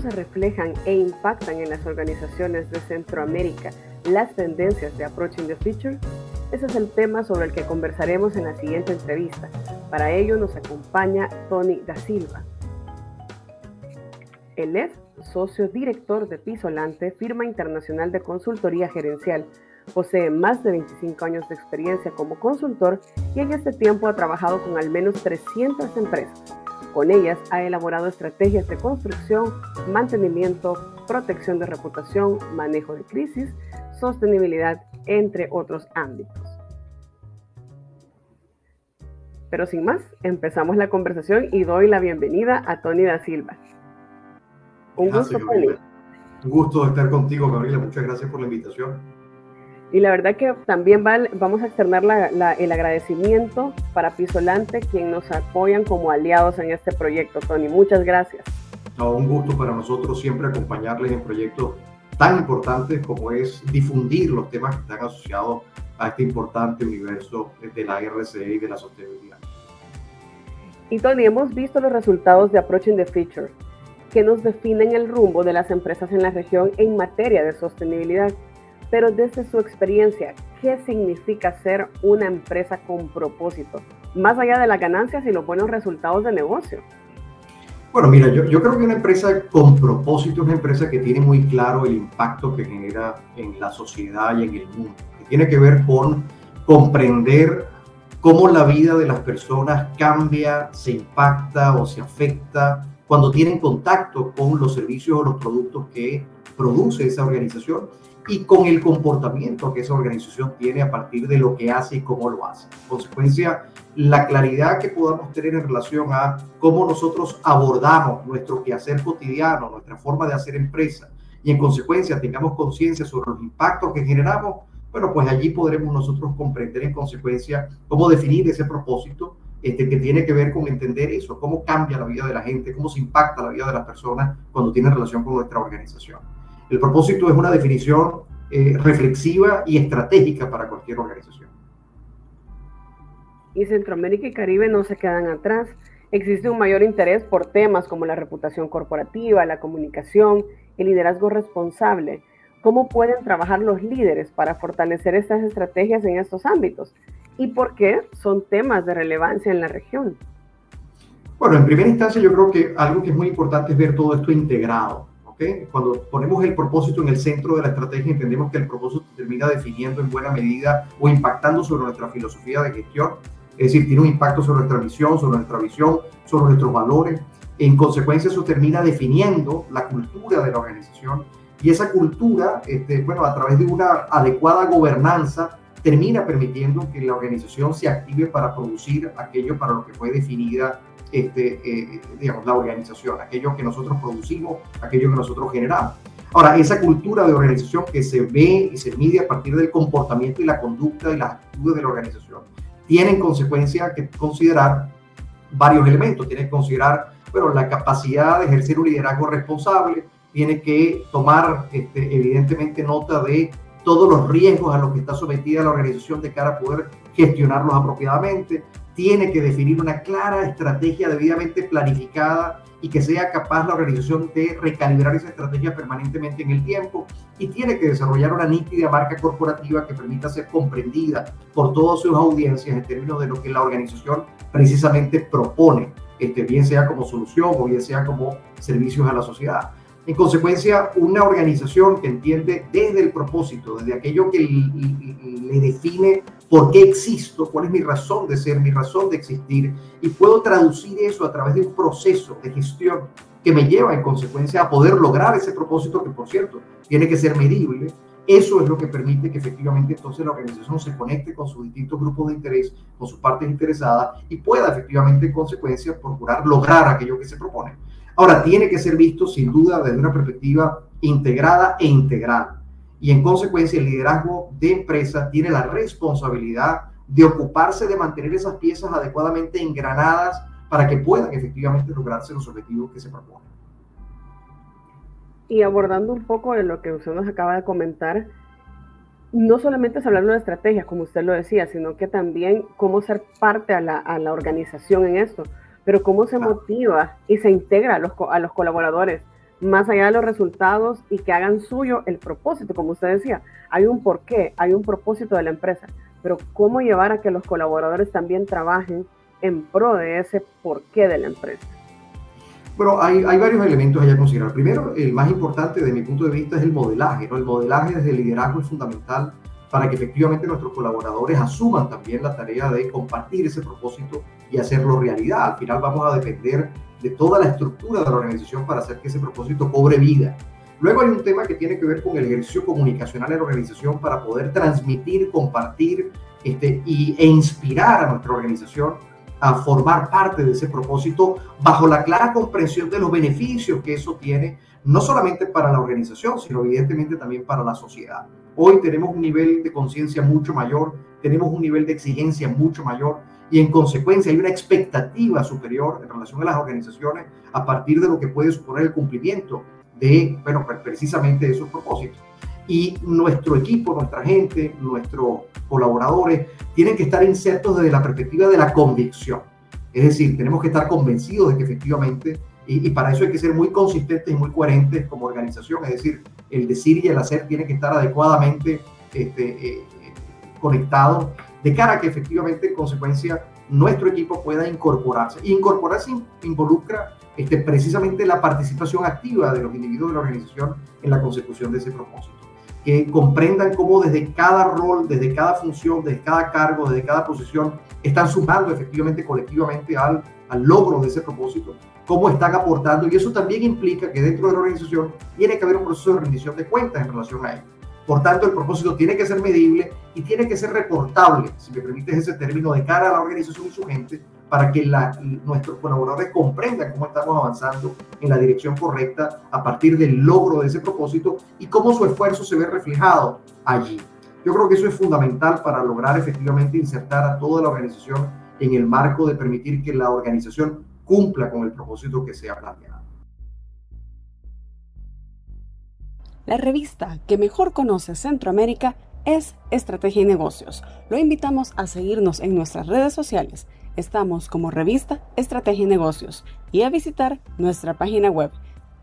se reflejan e impactan en las organizaciones de Centroamérica las tendencias de Approaching the Future? Ese es el tema sobre el que conversaremos en la siguiente entrevista. Para ello nos acompaña Tony da Silva. Él es socio director de Pisolante, firma internacional de consultoría gerencial. Posee más de 25 años de experiencia como consultor y en este tiempo ha trabajado con al menos 300 empresas. Con ellas ha elaborado estrategias de construcción, mantenimiento, protección de reputación, manejo de crisis, sostenibilidad, entre otros ámbitos. Pero sin más, empezamos la conversación y doy la bienvenida a Tony da Silva. Un gusto, Tony. Un gusto estar contigo, Gabriela. Muchas gracias por la invitación. Y la verdad que también vamos a externar el agradecimiento para Pisolante, quien nos apoyan como aliados en este proyecto, Tony. Muchas gracias. un gusto para nosotros siempre acompañarles en proyectos tan importantes como es difundir los temas que están asociados a este importante universo de la RCE y de la sostenibilidad. Y Tony, hemos visto los resultados de Approaching the Future, que nos definen el rumbo de las empresas en la región en materia de sostenibilidad. Pero desde su experiencia, ¿qué significa ser una empresa con propósito? Más allá de las ganancias y los buenos resultados de negocio. Bueno, mira, yo, creo que una empresa con propósito es una empresa que tiene muy claro el impacto que genera en la sociedad y en el mundo, tiene que ver con comprender cómo la vida de las personas cambia, se impacta o se afecta cuando tienen contacto con los servicios o los productos que produce esa organización y con el comportamiento que esa organización tiene a partir de lo que hace y cómo lo hace. En consecuencia, la claridad que podamos tener en relación a cómo nosotros abordamos nuestro quehacer cotidiano, nuestra forma de hacer empresa, y en consecuencia tengamos conciencia sobre los impactos que generamos, bueno, pues allí podremos nosotros comprender en consecuencia cómo definir ese propósito este, que tiene que ver con entender eso, cómo cambia la vida de la gente, cómo se impacta la vida de las personas cuando tiene relación con nuestra organización. El propósito es una definición eh, reflexiva y estratégica para cualquier organización. Y Centroamérica y Caribe no se quedan atrás. Existe un mayor interés por temas como la reputación corporativa, la comunicación, el liderazgo responsable. ¿Cómo pueden trabajar los líderes para fortalecer estas estrategias en estos ámbitos? ¿Y por qué son temas de relevancia en la región? Bueno, en primera instancia yo creo que algo que es muy importante es ver todo esto integrado. Cuando ponemos el propósito en el centro de la estrategia, entendemos que el propósito termina definiendo en buena medida o impactando sobre nuestra filosofía de gestión, es decir, tiene un impacto sobre nuestra misión, sobre nuestra visión, sobre nuestros valores. En consecuencia, eso termina definiendo la cultura de la organización. Y esa cultura, este, bueno, a través de una adecuada gobernanza, termina permitiendo que la organización se active para producir aquello para lo que fue definida este, eh, digamos, la organización, aquello que nosotros producimos, aquello que nosotros generamos. Ahora, esa cultura de organización que se ve y se mide a partir del comportamiento y la conducta y las actitudes de la organización, tiene en consecuencia que considerar varios elementos. Tiene que considerar, bueno, la capacidad de ejercer un liderazgo responsable, tiene que tomar este, evidentemente nota de todos los riesgos a los que está sometida la organización de cara a poder gestionarlos apropiadamente, tiene que definir una clara estrategia debidamente planificada y que sea capaz la organización de recalibrar esa estrategia permanentemente en el tiempo y tiene que desarrollar una nítida marca corporativa que permita ser comprendida por todas sus audiencias en términos de lo que la organización precisamente propone, este, bien sea como solución o bien sea como servicios a la sociedad. En consecuencia, una organización que entiende desde el propósito, desde aquello que le define por qué existo, cuál es mi razón de ser, mi razón de existir, y puedo traducir eso a través de un proceso de gestión que me lleva en consecuencia a poder lograr ese propósito que, por cierto, tiene que ser medible. Eso es lo que permite que efectivamente entonces la organización se conecte con sus distintos grupos de interés, con sus partes interesadas y pueda efectivamente en consecuencia procurar lograr aquello que se propone. Ahora, tiene que ser visto sin duda desde una perspectiva integrada e integral. Y en consecuencia, el liderazgo de empresa tiene la responsabilidad de ocuparse de mantener esas piezas adecuadamente engranadas para que puedan efectivamente lograrse los objetivos que se proponen. Y abordando un poco de lo que usted nos acaba de comentar, no solamente es hablar de estrategias, como usted lo decía, sino que también cómo ser parte a la, a la organización en esto pero cómo se motiva y se integra a los, a los colaboradores más allá de los resultados y que hagan suyo el propósito, como usted decía. Hay un porqué, hay un propósito de la empresa, pero cómo llevar a que los colaboradores también trabajen en pro de ese porqué de la empresa. Bueno, hay, hay varios elementos a considerar. Primero, el más importante de mi punto de vista es el modelaje. ¿no? El modelaje desde el liderazgo es fundamental para que efectivamente nuestros colaboradores asuman también la tarea de compartir ese propósito y hacerlo realidad. Al final vamos a depender de toda la estructura de la organización para hacer que ese propósito cobre vida. Luego hay un tema que tiene que ver con el ejercicio comunicacional en la organización para poder transmitir, compartir este, y, e inspirar a nuestra organización a formar parte de ese propósito bajo la clara comprensión de los beneficios que eso tiene, no solamente para la organización, sino evidentemente también para la sociedad. Hoy tenemos un nivel de conciencia mucho mayor, tenemos un nivel de exigencia mucho mayor y en consecuencia hay una expectativa superior en relación a las organizaciones a partir de lo que puede suponer el cumplimiento de, bueno, precisamente esos propósitos. Y nuestro equipo, nuestra gente, nuestros colaboradores tienen que estar insertos desde la perspectiva de la convicción. Es decir, tenemos que estar convencidos de que efectivamente, y, para eso hay que ser muy consistentes y muy coherentes como organización, es decir, el decir y el hacer tienen que estar adecuadamente este, eh, conectados de cara a que efectivamente en consecuencia nuestro equipo pueda incorporarse. Y incorporarse involucra este, precisamente la participación activa de los individuos de la organización en la consecución de ese propósito. Que comprendan cómo desde cada rol, desde cada función, desde cada cargo, desde cada posición, están sumando efectivamente colectivamente al, al logro de ese propósito, cómo están aportando. Y eso también implica que dentro de la organización tiene que haber un proceso de rendición de cuentas en relación a ello. Por tanto, el propósito tiene que ser medible y tiene que ser reportable, si me permites ese término, de cara a la organización y su gente, para que nuestros colaboradores comprendan cómo estamos avanzando en la dirección correcta a partir del logro de ese propósito y cómo su esfuerzo se ve reflejado allí. Yo creo que eso es fundamental para lograr efectivamente insertar a toda la organización en el marco de permitir que la organización cumpla con el propósito que se ha planteado. La revista que mejor conoce Centroamérica es Estrategia y Negocios. Lo invitamos a seguirnos en nuestras redes sociales. Estamos como revista Estrategia y Negocios y a visitar nuestra página web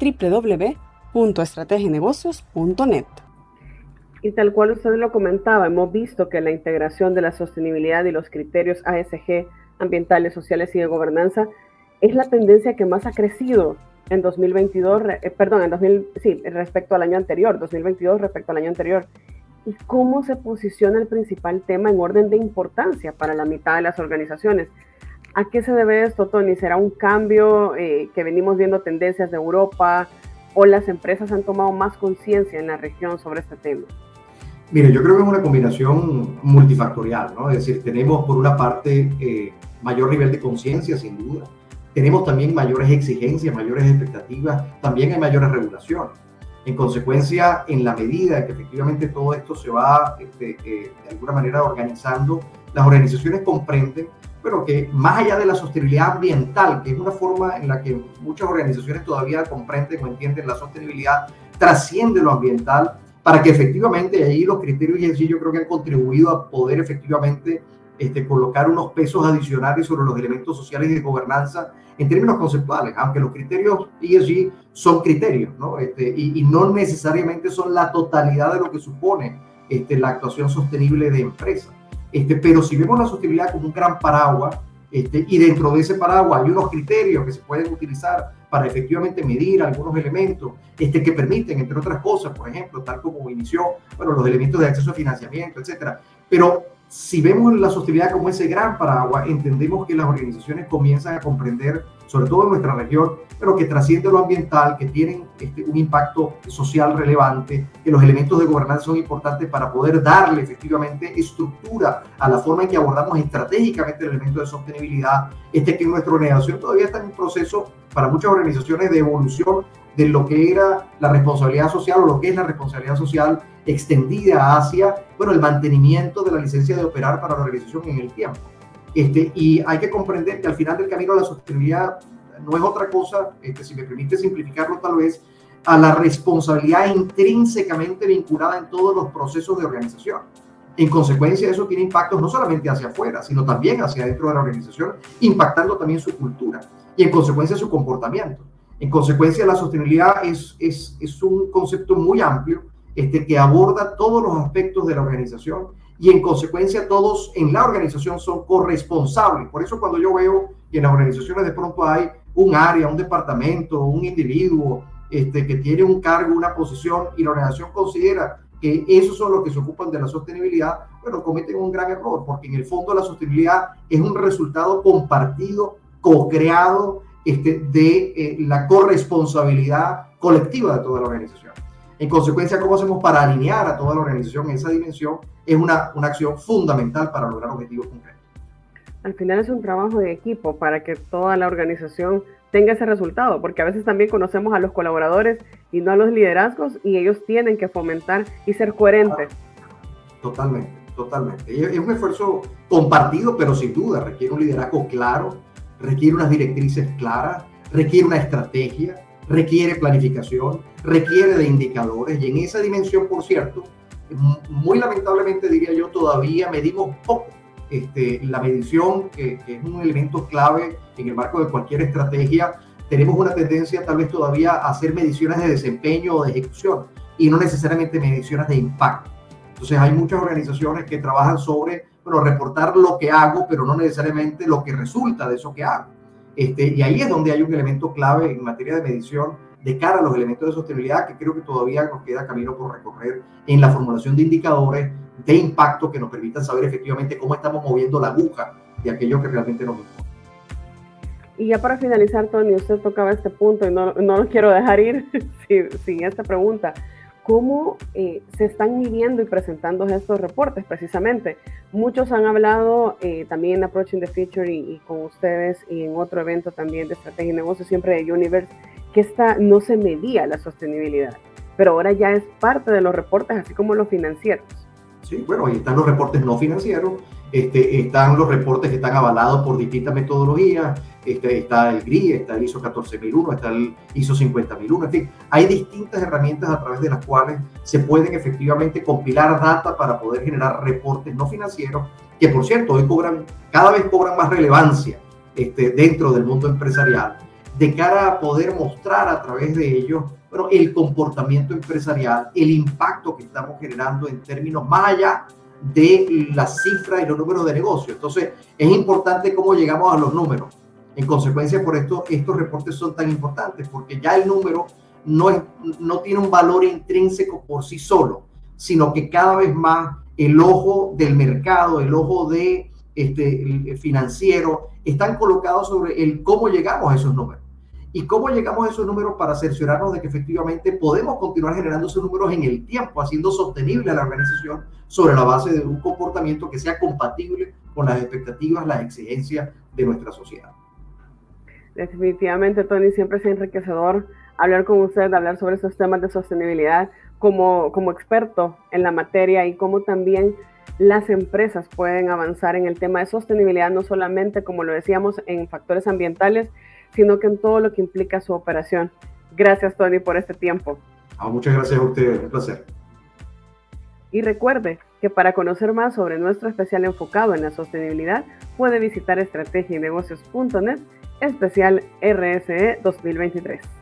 www.estrategienegocios.net. Y tal cual usted lo comentaba, hemos visto que la integración de la sostenibilidad y los criterios ASG, ambientales, sociales y de gobernanza, es la tendencia que más ha crecido en 2022, eh, perdón, en 2000, sí, respecto al año anterior, 2022 respecto al año anterior. ¿Y cómo se posiciona el principal tema en orden de importancia para la mitad de las organizaciones? ¿A qué se debe esto, Tony? ¿Será un cambio eh, que venimos viendo tendencias de Europa o las empresas han tomado más conciencia en la región sobre este tema? Mire, yo creo que es una combinación multifactorial, ¿no? Es decir, tenemos por una parte eh, mayor nivel de conciencia, sin duda, tenemos también mayores exigencias, mayores expectativas, también hay mayores regulaciones. En consecuencia, en la medida que efectivamente todo esto se va este, eh, de alguna manera organizando, las organizaciones comprenden, pero que más allá de la sostenibilidad ambiental, que es una forma en la que muchas organizaciones todavía comprenden o entienden la sostenibilidad, trasciende lo ambiental para que efectivamente ahí los criterios y así yo creo que han contribuido a poder efectivamente este, colocar unos pesos adicionales sobre los elementos sociales de gobernanza en términos conceptuales, aunque los criterios ESG son criterios, ¿no? Este, y, no necesariamente son la totalidad de lo que supone este, la actuación sostenible de empresa. Este, pero si vemos la sostenibilidad como un gran paraguas, este, y dentro de ese paraguas hay unos criterios que se pueden utilizar para efectivamente medir algunos elementos este, que permiten, entre otras cosas, por ejemplo, tal como inició, bueno, los elementos de acceso a financiamiento, etcétera. Pero si vemos la sostenibilidad como ese gran paraguas, entendemos que las organizaciones comienzan a comprender, sobre todo en nuestra región, pero que trasciende lo ambiental, que tienen este, un impacto social relevante, que los elementos de gobernanza son importantes para poder darle efectivamente estructura a la forma en que abordamos estratégicamente el elemento de sostenibilidad, este que nuestra organización todavía está en un proceso para muchas organizaciones de evolución de lo que era la responsabilidad social o lo que es la responsabilidad social extendida hacia bueno, el mantenimiento de la licencia de operar para la organización en el tiempo. Este, y hay que comprender que al final del camino la sostenibilidad no es otra cosa, este, si me permite simplificarlo tal vez, a la responsabilidad intrínsecamente vinculada en todos los procesos de organización. En consecuencia, eso tiene impactos no solamente hacia afuera, sino también hacia dentro de la organización, impactando también su cultura y en consecuencia su comportamiento. En consecuencia, la sostenibilidad es, es, es un concepto muy amplio este, que aborda todos los aspectos de la organización y en consecuencia todos en la organización son corresponsables. Por eso cuando yo veo que en las organizaciones de pronto hay un área, un departamento, un individuo este, que tiene un cargo, una posición y la organización considera que esos son los que se ocupan de la sostenibilidad, bueno, cometen un gran error, porque en el fondo la sostenibilidad es un resultado compartido, co-creado este, de eh, la corresponsabilidad colectiva de toda la organización. En consecuencia, ¿cómo hacemos para alinear a toda la organización en esa dimensión? Es una, una acción fundamental para lograr objetivos concretos. Al final es un trabajo de equipo para que toda la organización tenga ese resultado, porque a veces también conocemos a los colaboradores y no a los liderazgos y ellos tienen que fomentar y ser coherentes. Totalmente, totalmente. Es un esfuerzo compartido, pero sin duda requiere un liderazgo claro, requiere unas directrices claras, requiere una estrategia, requiere planificación, requiere de indicadores y en esa dimensión, por cierto, muy lamentablemente diría yo, todavía medimos poco este, la medición, que, es un elemento clave en el marco de cualquier estrategia, tenemos una tendencia tal vez todavía a hacer mediciones de desempeño o de ejecución y no necesariamente mediciones de impacto. Entonces hay muchas organizaciones que trabajan sobre, bueno, reportar lo que hago, pero no necesariamente lo que resulta de eso que hago. Este, y ahí es donde hay un elemento clave en materia de medición de cara a los elementos de sostenibilidad que creo que todavía nos queda camino por recorrer en la formulación de indicadores de impacto que nos permitan saber efectivamente cómo estamos moviendo la aguja de aquello que realmente nos importa. Y ya para finalizar, Tony, usted tocaba este punto y no, no lo quiero dejar ir sin, sin esta pregunta. ¿Cómo eh, se están midiendo y presentando estos reportes precisamente? Muchos han hablado eh, también en Approaching the Future y, y, con ustedes y en otro evento también de estrategia y negocio, siempre de Universe, que esta no se medía la sostenibilidad, pero ahora ya es parte de los reportes, así como los financieros. Sí, bueno, ahí están los reportes no financieros, este, están los reportes que están avalados por distintas metodologías, este, está el GRI, está el ISO 14001, está el ISO 50001, en fin, hay distintas herramientas a través de las cuales se pueden efectivamente compilar data para poder generar reportes no financieros, que por cierto hoy cobran, cada vez cobran más relevancia este, dentro del mundo empresarial, de cara a poder mostrar a través de ellos bueno, el comportamiento empresarial, el impacto que estamos generando en términos más allá de las cifras y los números de negocio. Entonces, es importante cómo llegamos a los números. En consecuencia, por esto, estos reportes son tan importantes, porque ya el número no, es, no tiene un valor intrínseco por sí solo, sino que cada vez más el ojo del mercado, el ojo de este, financiero, están colocados sobre el cómo llegamos a esos números y cómo llegamos a esos números para cerciorarnos de que efectivamente podemos continuar generando esos números en el tiempo, haciendo sostenible a la organización sobre la base de un comportamiento que sea compatible con las expectativas, las exigencias de nuestra sociedad. Definitivamente, Tony, siempre es enriquecedor hablar con usted, hablar sobre esos temas de sostenibilidad como, como experto en la materia y cómo también las empresas pueden avanzar en el tema de sostenibilidad, no solamente, como lo decíamos, en factores ambientales, sino que en todo lo que implica su operación. Gracias, Tony, por este tiempo. Ah, muchas gracias a ustedes, un placer. Y recuerde que para conocer más sobre nuestro especial enfocado en la sostenibilidad, puede visitar estrategianegocios.net, especial RSE 2023.